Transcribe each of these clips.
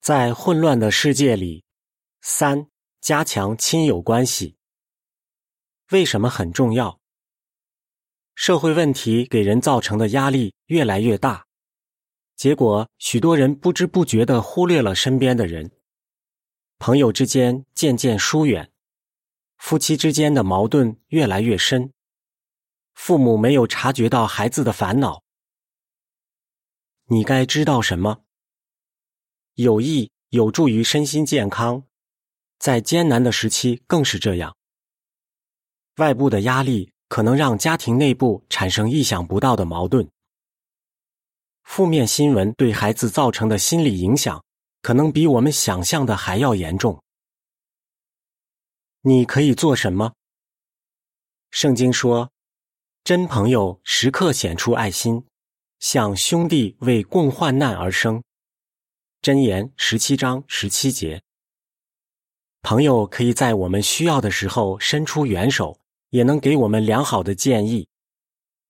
在混乱的世界里，三加强亲友关系。为什么很重要？社会问题给人造成的压力越来越大，结果许多人不知不觉的忽略了身边的人，朋友之间渐渐疏远，夫妻之间的矛盾越来越深，父母没有察觉到孩子的烦恼。你该知道什么？有益有助于身心健康，在艰难的时期更是这样。外部的压力可能让家庭内部产生意想不到的矛盾，负面新闻对孩子造成的心理影响，可能比我们想象的还要严重。你可以做什么？圣经说：“真朋友时刻显出爱心，像兄弟为共患难而生。”箴言十七章十七节，朋友可以在我们需要的时候伸出援手，也能给我们良好的建议。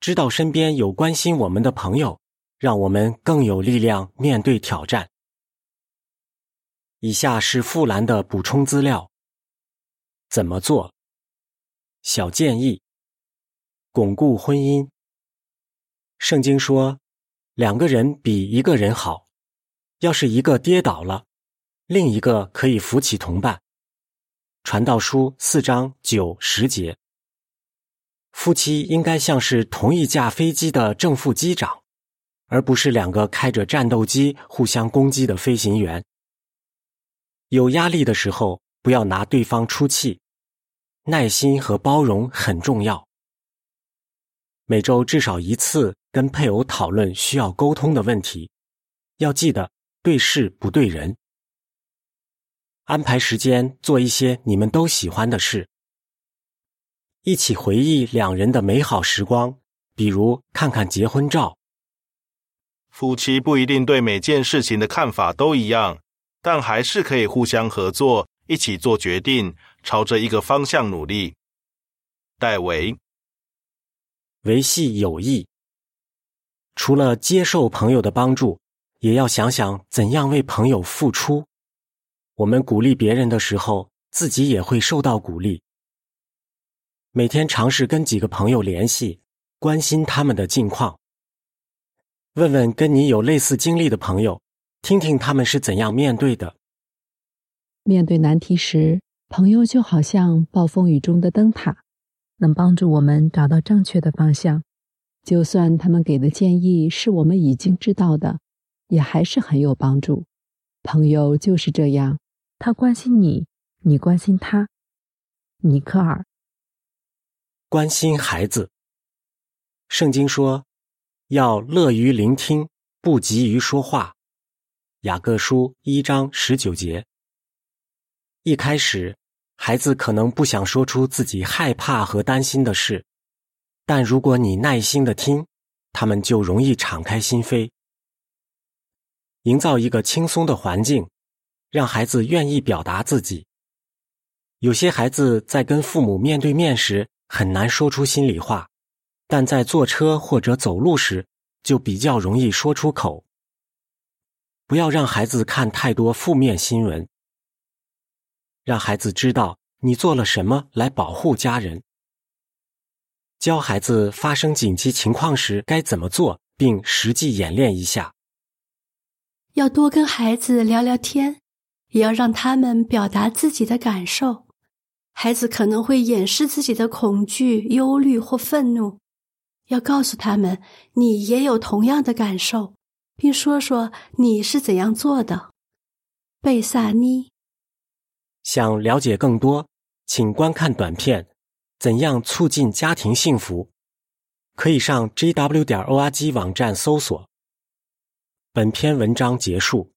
知道身边有关心我们的朋友，让我们更有力量面对挑战。以下是富兰的补充资料：怎么做？小建议：巩固婚姻。圣经说，两个人比一个人好。要是一个跌倒了，另一个可以扶起同伴。传道书四章九十节，夫妻应该像是同一架飞机的正副机长，而不是两个开着战斗机互相攻击的飞行员。有压力的时候，不要拿对方出气，耐心和包容很重要。每周至少一次跟配偶讨论需要沟通的问题，要记得。对事不对人，安排时间做一些你们都喜欢的事，一起回忆两人的美好时光，比如看看结婚照。夫妻不一定对每件事情的看法都一样，但还是可以互相合作，一起做决定，朝着一个方向努力。戴维，维系友谊，除了接受朋友的帮助。也要想想怎样为朋友付出。我们鼓励别人的时候，自己也会受到鼓励。每天尝试跟几个朋友联系，关心他们的近况。问问跟你有类似经历的朋友，听听他们是怎样面对的。面对难题时，朋友就好像暴风雨中的灯塔，能帮助我们找到正确的方向。就算他们给的建议是我们已经知道的。也还是很有帮助。朋友就是这样，他关心你，你关心他。尼克尔，关心孩子。圣经说，要乐于聆听，不急于说话。雅各书一章十九节。一开始，孩子可能不想说出自己害怕和担心的事，但如果你耐心的听，他们就容易敞开心扉。营造一个轻松的环境，让孩子愿意表达自己。有些孩子在跟父母面对面时很难说出心里话，但在坐车或者走路时就比较容易说出口。不要让孩子看太多负面新闻，让孩子知道你做了什么来保护家人。教孩子发生紧急情况时该怎么做，并实际演练一下。要多跟孩子聊聊天，也要让他们表达自己的感受。孩子可能会掩饰自己的恐惧、忧虑或愤怒，要告诉他们你也有同样的感受，并说说你是怎样做的。贝萨妮，想了解更多，请观看短片《怎样促进家庭幸福》，可以上 jw 点 org 网站搜索。本篇文章结束。